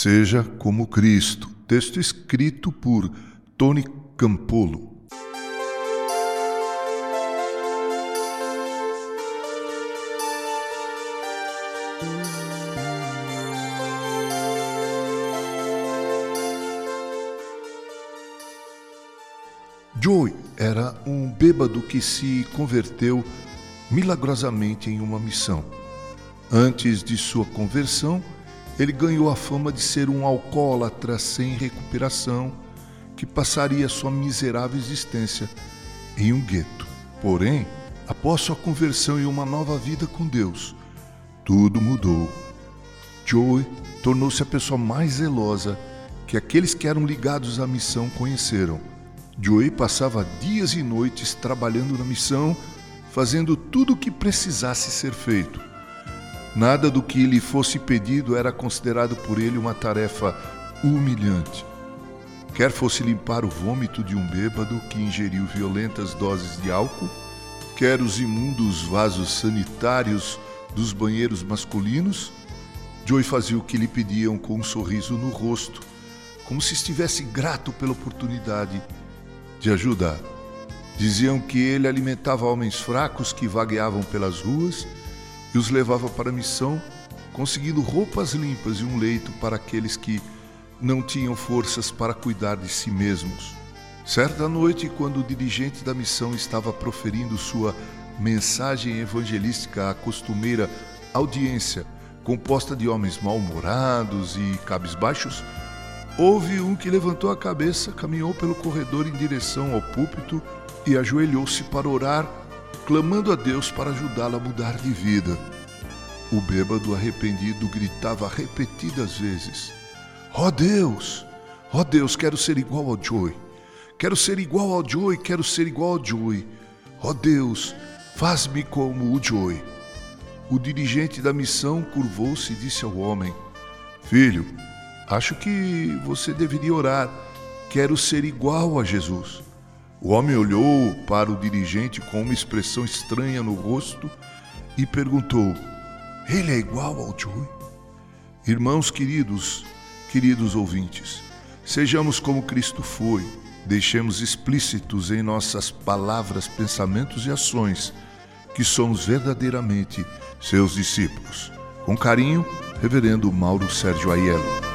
Seja como Cristo. Texto escrito por Tony Campolo. Joey era um bêbado que se converteu milagrosamente em uma missão. Antes de sua conversão, ele ganhou a fama de ser um alcoólatra sem recuperação que passaria sua miserável existência em um gueto. Porém, após sua conversão e uma nova vida com Deus, tudo mudou. Joey tornou-se a pessoa mais zelosa que aqueles que eram ligados à missão conheceram. Joey passava dias e noites trabalhando na missão, fazendo tudo o que precisasse ser feito. Nada do que lhe fosse pedido era considerado por ele uma tarefa humilhante. Quer fosse limpar o vômito de um bêbado que ingeriu violentas doses de álcool, quer os imundos vasos sanitários dos banheiros masculinos, Joey fazia o que lhe pediam com um sorriso no rosto, como se estivesse grato pela oportunidade de ajudar. Diziam que ele alimentava homens fracos que vagueavam pelas ruas e os levava para a missão, conseguindo roupas limpas e um leito para aqueles que não tinham forças para cuidar de si mesmos. Certa noite, quando o dirigente da missão estava proferindo sua mensagem evangelística à costumeira audiência, composta de homens mal-humorados e cabisbaixos, houve um que levantou a cabeça, caminhou pelo corredor em direção ao púlpito e ajoelhou-se para orar clamando a Deus para ajudá-la a mudar de vida. O bêbado arrependido gritava repetidas vezes: Ó oh Deus, ó oh Deus, quero ser igual ao Joey. Quero ser igual ao Joey, quero ser igual ao Joey. Ó oh Deus, faz-me como o Joey. O dirigente da missão curvou-se e disse ao homem: Filho, acho que você deveria orar. Quero ser igual a Jesus. O homem olhou para o dirigente com uma expressão estranha no rosto e perguntou: Ele é igual ao Joey? Irmãos queridos, queridos ouvintes, sejamos como Cristo foi, deixemos explícitos em nossas palavras, pensamentos e ações que somos verdadeiramente seus discípulos. Com carinho, Reverendo Mauro Sérgio Aiello.